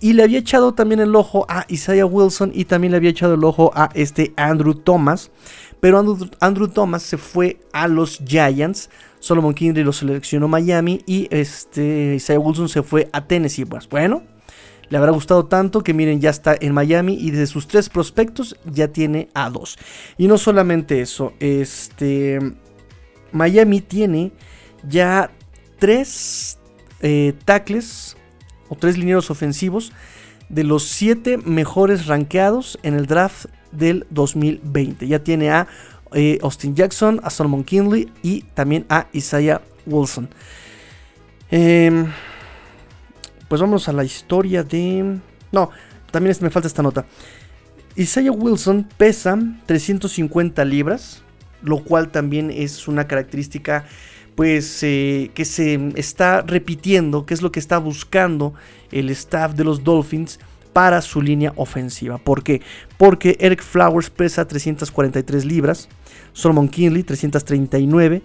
Y le había echado también el ojo a Isaiah Wilson y también le había echado el ojo a este Andrew Thomas. Pero Andrew, Thomas se fue a los Giants. Solomon Kinley lo seleccionó Miami y este Isaiah Wilson se fue a Tennessee. Pues bueno, le habrá gustado tanto que miren, ya está en Miami y de sus tres prospectos ya tiene a dos. Y no solamente eso, este Miami tiene ya tres eh, tackles o tres linieros ofensivos de los siete mejores rankeados en el draft del 2020. Ya tiene a eh, Austin Jackson, a Solomon Kinley y también a Isaiah Wilson. Em, pues vamos a la historia de... No, también me falta esta nota. Isaiah Wilson pesa 350 libras, lo cual también es una característica pues eh, que se está repitiendo, que es lo que está buscando el staff de los Dolphins para su línea ofensiva. ¿Por qué? Porque Eric Flowers pesa 343 libras, Solomon Kinley 339,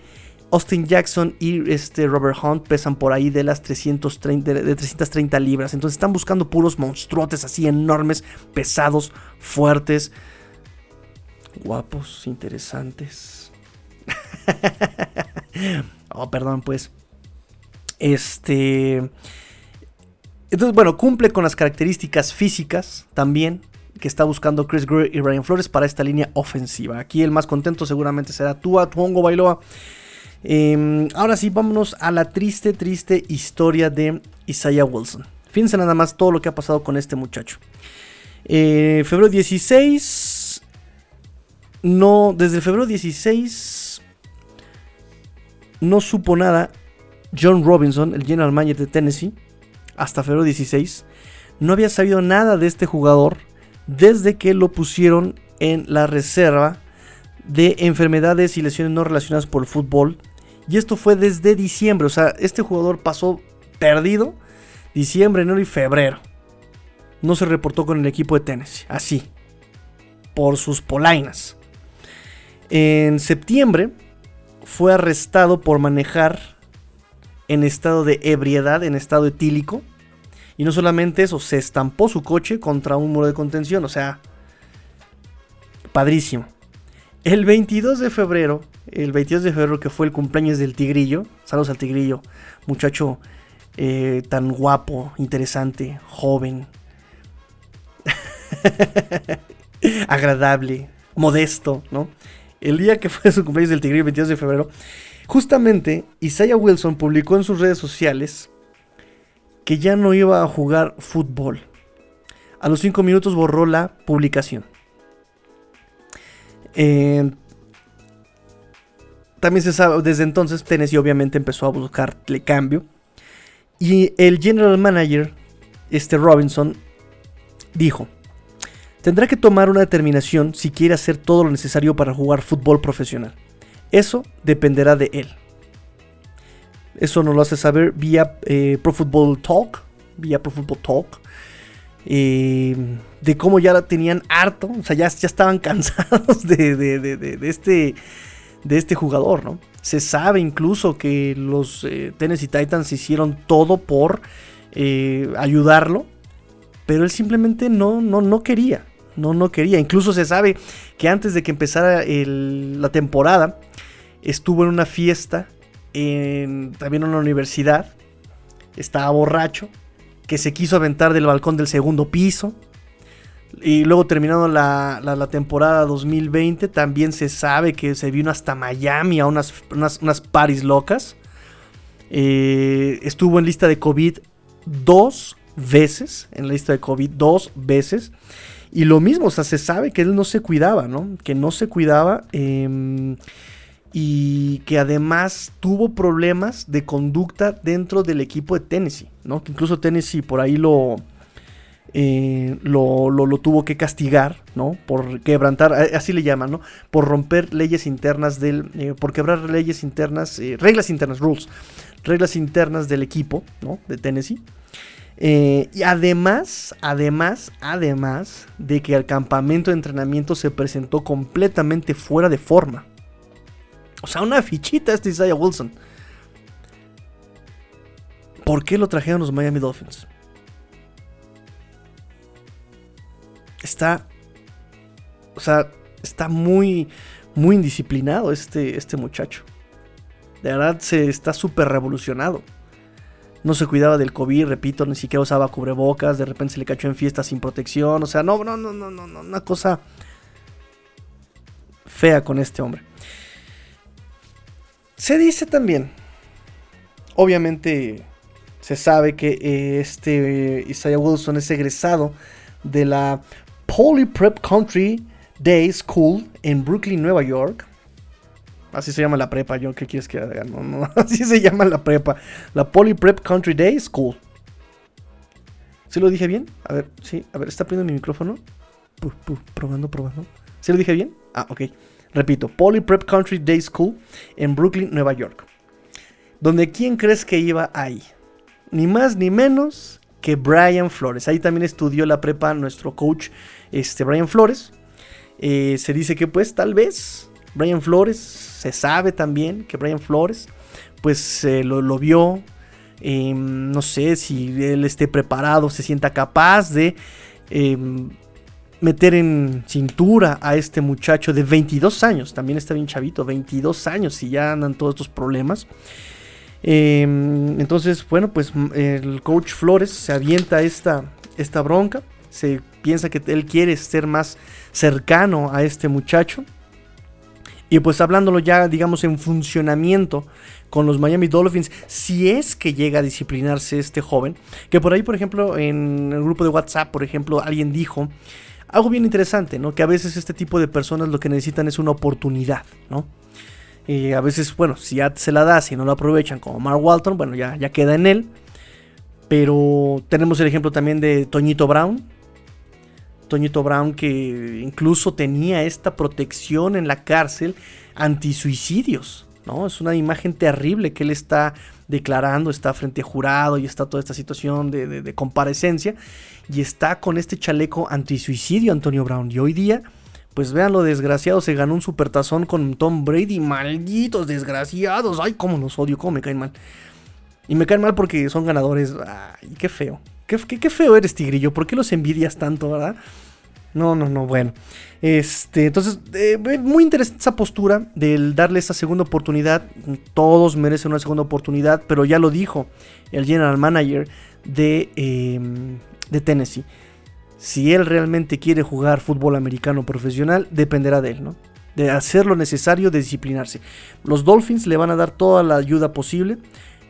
Austin Jackson y este Robert Hunt pesan por ahí de las 330, de 330 libras. Entonces están buscando puros monstruotes así enormes, pesados, fuertes, guapos, interesantes. (laughs) oh, perdón, pues. Este. Entonces, bueno, cumple con las características físicas también que está buscando Chris Greer y Ryan Flores para esta línea ofensiva. Aquí el más contento seguramente será Tua Tuongo Bailoa. Em, ahora sí, vámonos a la triste, triste historia de Isaiah Wilson. Fíjense nada más todo lo que ha pasado con este muchacho. Eh, febrero 16. No, desde febrero 16 no supo nada John Robinson, el general manager de Tennessee, hasta febrero 16. No había sabido nada de este jugador desde que lo pusieron en la reserva de enfermedades y lesiones no relacionadas por el fútbol y esto fue desde diciembre. O sea, este jugador pasó perdido diciembre, enero y febrero. No se reportó con el equipo de Tennessee. Así. Por sus polainas. En septiembre fue arrestado por manejar en estado de ebriedad, en estado etílico. Y no solamente eso, se estampó su coche contra un muro de contención. O sea, padrísimo. El 22 de febrero el 22 de febrero que fue el cumpleaños del Tigrillo. Saludos al Tigrillo, muchacho eh, tan guapo, interesante, joven, (laughs) agradable, modesto, ¿no? El día que fue su cumpleaños del Tigrillo, el 22 de febrero, justamente Isaiah Wilson publicó en sus redes sociales que ya no iba a jugar fútbol. A los 5 minutos borró la publicación. Eh, también se sabe, desde entonces Tennessee obviamente empezó a buscarle cambio. Y el general manager, este Robinson, dijo, tendrá que tomar una determinación si quiere hacer todo lo necesario para jugar fútbol profesional. Eso dependerá de él. Eso nos lo hace saber vía eh, Pro Football Talk, vía Pro Football Talk. De cómo ya la tenían harto, o sea, ya, ya estaban (laughs) cansados de, de este de este jugador, ¿no? Se sabe incluso que los eh, Tennessee Titans hicieron todo por eh, ayudarlo, pero él simplemente no, no, no quería. No, no quería. Incluso se sabe que antes de que empezara la temporada, estuvo en una fiesta, en, también en una universidad, estaba borracho, que se quiso aventar del balcón del segundo piso. Y luego terminando la, temporada 2020, también se sabe que se vino hasta Miami a unas, unas, paris locas. Eh, estuvo en lista de COVID dos veces, en la lista de COVID dos veces. Y lo mismo, o sea, se sabe que él no se cuidaba, ¿no? Que no se cuidaba. Em, y que además tuvo problemas de conducta dentro del equipo de Tennessee, ¿no? Que incluso Tennessee por ahí lo, eh, lo, tuvo que castigar, ¿no? Por quebrantar, así le llaman, ¿no? Por romper leyes internas del, eh, por quebrar leyes internas, eh, reglas internas, rules, reglas internas del equipo, ¿no? De Tennessee. y además, además, además de que el campamento de entrenamiento se presentó completamente fuera de forma. O sea, una fichita este Isaiah Wilson. ¿Por qué lo trajeron los Miami Dolphins? está. O sea, está muy, muy indisciplinado este, este muchacho. De verdad, se está súper revolucionado. No se cuidaba del COVID, repito, ni siquiera usaba cubrebocas. De repente se le cachó en fiesta sin protección. O sea, no, no, no, no, no. Una cosa fea con este hombre. Se dice también, obviamente Se sabe que eh, este Isaiah Wilson es egresado de la Poly Prep Country Day School en Brooklyn, Nueva York. Así se llama la prepa, yo qué quieres que haga, no, (laughs) así se llama la prepa, la Poly Prep Country Day School. ¿Sí lo dije bien? A ver, sí, a ver, está prendiendo mi micrófono. probando, probando. ¿Sí lo dije bien? Ah, ok. Repito, Poly Prep Country Day School en Brooklyn, Nueva York. Donde quién crees que iba ahí? Ni más ni menos que Brian Flores. Ahí también estudió la prepa nuestro coach, este Brian Flores. Eh, se dice que pues tal vez Brian Flores, se sabe también que Brian Flores pues lo, vio. Em, no sé si él esté preparado, se sienta capaz de em, meter en cintura a este muchacho de 22 años. También está bien chavito, 22 años y ya andan todos estos problemas. Em, entonces, bueno, pues el coach Flores se avienta esta, esta bronca. Se piensa que él quiere ser más cercano a este muchacho. Y pues hablándolo ya, digamos, en funcionamiento con los Miami Dolphins, si es que llega a disciplinarse este joven, que por ahí, por ejemplo, en el grupo de WhatsApp, por ejemplo, alguien dijo algo bien interesante, ¿no? Que a veces este tipo de personas lo que necesitan es una oportunidad, ¿no? Y a veces, bueno, si ya se la da, si no lo aprovechan, como Mark Walton, bueno, ya, ya queda en él. Pero tenemos el ejemplo también de Toñito Brown, Toñito Brown que incluso tenía esta protección en la cárcel anti-suicidios. ¿no? Es una imagen terrible que él está declarando, está frente a jurado y está toda esta situación de, comparecencia y está con este chaleco anti-suicidio Antonio Brown. Y hoy día, pues vean lo desgraciado, se ganó un supertazón con Tom Brady, malditos desgraciados, ay, cómo los odio, cómo me caen mal. Y me caen mal porque son ganadores, ay, qué feo. Qué, feo eres, Tigrillo. ¿Por qué los envidias tanto, verdad? No, no, no, bueno. Este, entonces, eh, muy interesante esa postura del darle esa segunda oportunidad. Todos merecen una segunda oportunidad, pero ya lo dijo el general manager de, em, de Tennessee. Si él realmente quiere jugar fútbol americano profesional, dependerá de él, ¿no? De hacer lo necesario, de disciplinarse. Los Dolphins le van a dar toda la ayuda posible.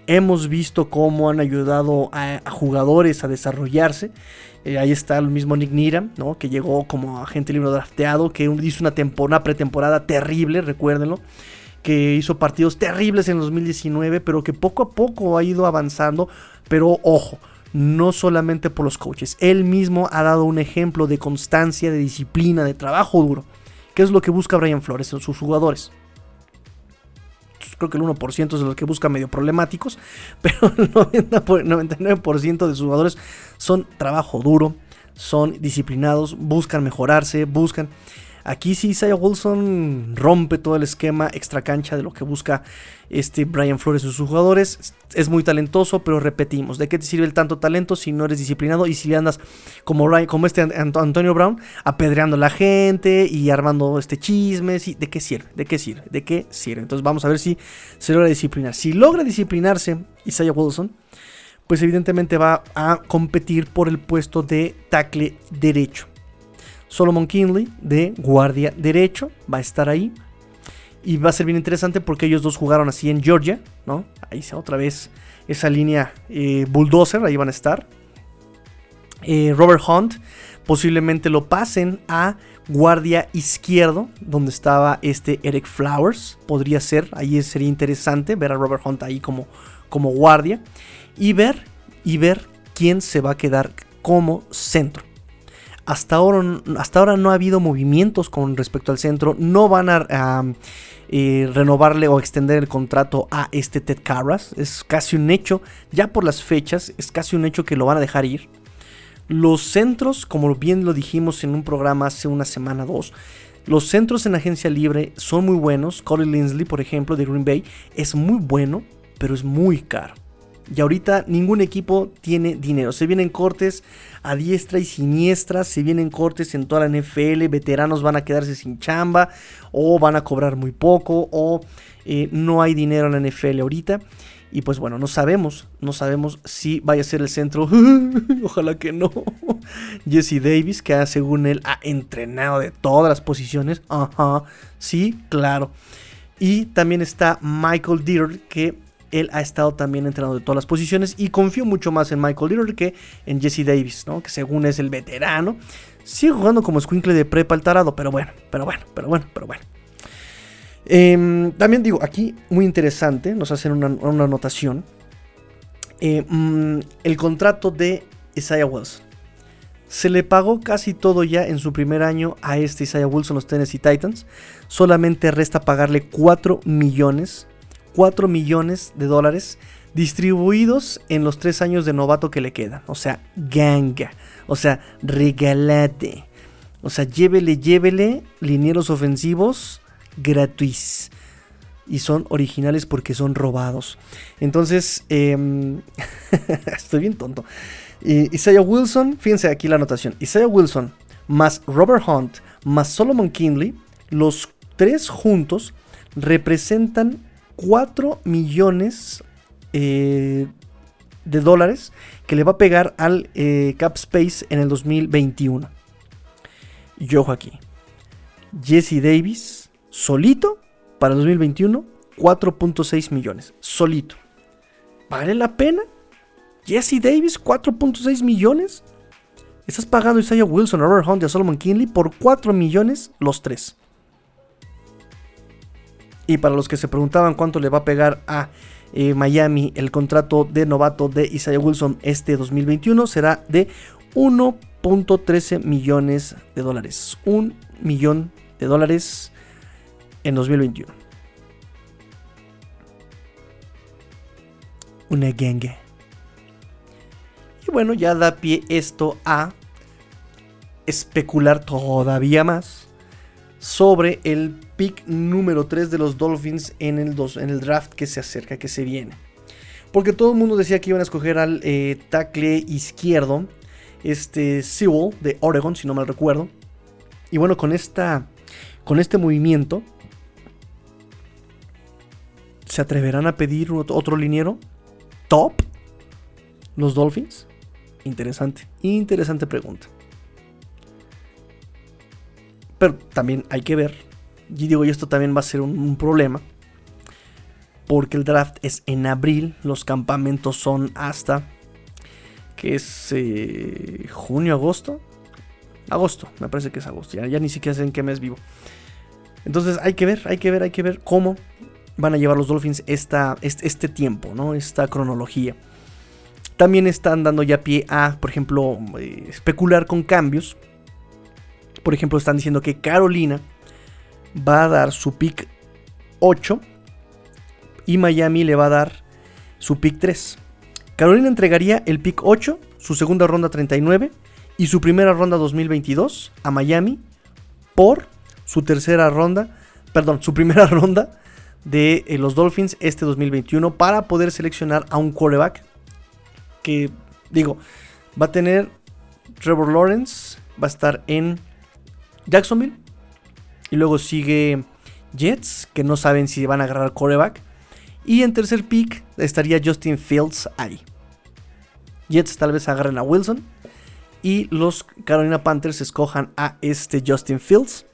Hemos visto cómo han ayudado a, jugadores a desarrollarse. Eh, ahí está el mismo Nick Needham, ¿no? que llegó como agente libre drafteado, que hizo una, una pretemporada terrible, recuérdenlo que hizo partidos terribles en 2019, pero que poco a poco ha ido avanzando. Pero ojo, no solamente por los coaches, él mismo ha dado un ejemplo de constancia, de disciplina, de trabajo duro, que es lo que busca Brian Flores en sus jugadores. Creo que el 1% es los que busca medio problemáticos, (laughs) pero el 99% de sus jugadores son trabajo duro, son disciplinados, buscan mejorarse, buscan... Aquí sí Isaiah Wilson rompe todo el esquema extra cancha de lo que busca este Brian Flores y sus jugadores. Es muy talentoso, pero repetimos, ¿de qué te sirve el tanto talento si no eres disciplinado y si le andas como, como este Antonio Brown apedreando a la gente y armando este chismes? Y, ¿De qué sirve? ¿De qué sirve? ¿De qué sirve? Entonces vamos a ver si se logra disciplinar. Si logra disciplinarse Isaiah Wilson, pues evidentemente va a competir por el puesto de tackle derecho. Solomon Kinley de guardia derecho va a estar ahí. Y va a ser bien interesante porque ellos dos jugaron así en Georgia, ¿no? Ahí está otra vez esa línea eh, bulldozer, ahí van a estar. Eh, Robert Hunt posiblemente lo pasen a guardia izquierdo, donde estaba este Eric Flowers. Podría ser, ahí sería interesante ver a Robert Hunt ahí como, como guardia. Y ver, y ver quién se va a quedar como centro. Hasta ahora, hasta ahora no ha habido movimientos con respecto al centro. No van a, eh, renovarle o extender el contrato a este Ted Carras. Es casi un hecho, ya por las fechas, es casi un hecho que lo van a dejar ir. Los centros, como bien lo dijimos en un programa hace una semana o dos, los centros en agencia libre son muy buenos. Corey Linsley, por ejemplo, de Green Bay, es muy bueno, pero es muy caro. Y ahorita ningún equipo tiene dinero. Se vienen cortes a diestra y siniestra. Se vienen cortes en toda la NFL. Veteranos van a quedarse sin chamba. O van a cobrar muy poco. O eh, no hay dinero en la NFL ahorita. Y pues bueno, no sabemos. No sabemos si vaya a ser el centro. (laughs) Ojalá que no. (laughs) Jesse Davis, que según él ha entrenado de todas las posiciones. Ajá. Sí, claro. Y también está Michael Deere, que él ha estado también entrenando de todas las posiciones y confío mucho más en Michael Leonard que en Jesse Davis, ¿no? Que según es el veterano. Sigue jugando como escuincle de prepa al tarado, pero bueno, pero bueno, pero bueno, pero bueno. Em, también digo, aquí muy interesante, nos hacen una, anotación. Mm, el contrato de Isaiah Wilson. Se le pagó casi todo ya en su primer año a este Isaiah Wilson, los Tennessee Titans. Solamente resta pagarle 4 millones, 4 millones de dólares distribuidos en los 3 años de novato que le quedan. O sea, ganga. O sea, regalate. O sea, llévele, llévele linieros ofensivos gratuitos. Y son originales porque son robados. Entonces, em, (laughs) estoy bien tonto. Isaiah Wilson, fíjense aquí la anotación. Isaiah Wilson más Robert Hunt más Solomon Kinley, los tres juntos representan 4 millones eh, de dólares que le va a pegar al eh, Cap Space en el 2021. Y ojo aquí. Jesse Davis, solito, para el 2021, 4.6 millones. Solito. ¿Vale la pena? Jesse Davis, 4.6 millones. Estás pagando a Isaiah Wilson, a Robert Hunt y a Solomon Kinley por 4 millones los tres. Y para los que se preguntaban cuánto le va a pegar a eh, Miami el contrato de novato de Isaiah Wilson este 2021 será de 1.13 millones de dólares. Un millón de dólares en 2021. Una gangue. Y bueno, ya da pie esto a especular todavía más sobre el pick número 3 de los Dolphins en el, draft que se acerca, que se viene. Porque todo el mundo decía que iban a escoger al eh, tackle izquierdo, este Sewell de Oregon, si no mal recuerdo. Y bueno, con, esta, con este movimiento, ¿se atreverán a pedir otro liniero? ¿Top? ¿Los Dolphins? Interesante, interesante pregunta. Pero también hay que ver, y digo, y esto también va a ser un, problema, porque el draft es en abril, los campamentos son hasta, que es eh, junio, agosto. Agosto, me parece que es agosto, ya, ni siquiera sé en qué mes vivo. Entonces hay que ver, hay que ver, hay que ver cómo van a llevar los Dolphins esta, este, este tiempo, ¿no? Esta cronología. También están dando ya pie a, por ejemplo, eh, especular con cambios. Por ejemplo, están diciendo que Carolina va a dar su pick 8 y Miami le va a dar su pick 3. Carolina entregaría el pick 8, su segunda ronda 39 y su primera ronda 2022 a Miami por su tercera ronda, perdón, su primera (laughs) ronda de eh, los Dolphins este 2021 para poder seleccionar a un quarterback que digo, va a tener Trevor Lawrence, va a estar en Jacksonville. Y luego sigue Jets, que no saben si van a agarrar coreback. Y en tercer pick estaría Justin Fields ahí. Jets tal vez agarren a Wilson. Y los Carolina Panthers escojan a este Justin Fields.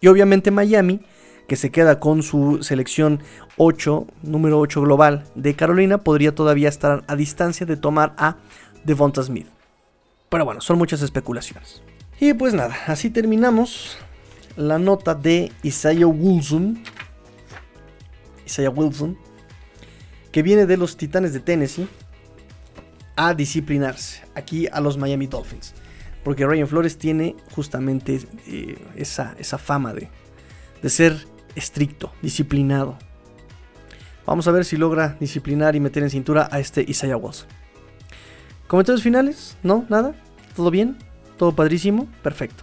Y obviamente Miami que se queda con su selección 8, número 8 global de Carolina, podría todavía estar a distancia de tomar a Devonta Smith. Pero bueno, son muchas especulaciones. Y pues nada, así terminamos la nota de Isaiah Wilson. Isaiah Wilson, que viene de los Titanes de Tennessee a disciplinarse aquí a los Miami Dolphins. Porque Ryan Flores tiene justamente eh, esa, esa fama de, de ser estricto, disciplinado. Vamos a ver si logra disciplinar y meter en cintura a este Isaiah Wilson. ¿Comentarios finales? ¿No? ¿Nada? ¿Todo bien? ¿Todo padrísimo? Perfecto.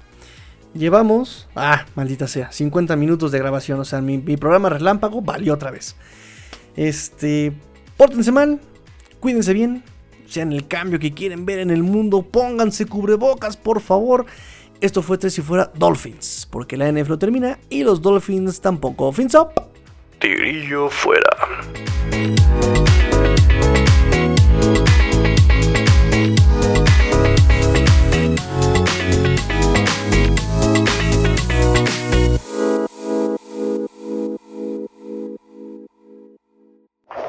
Llevamos, ah, maldita sea, 50 minutos de grabación. O sea, mi, programa relámpago valió otra vez. Este, pórtense mal, cuídense bien, sean el cambio que quieren ver en el mundo, pónganse cubrebocas, por favor. Esto fue Tres si fuera Dolphins, porque la NFL termina y los Dolphins tampoco. Fins up. Tigrillo fuera.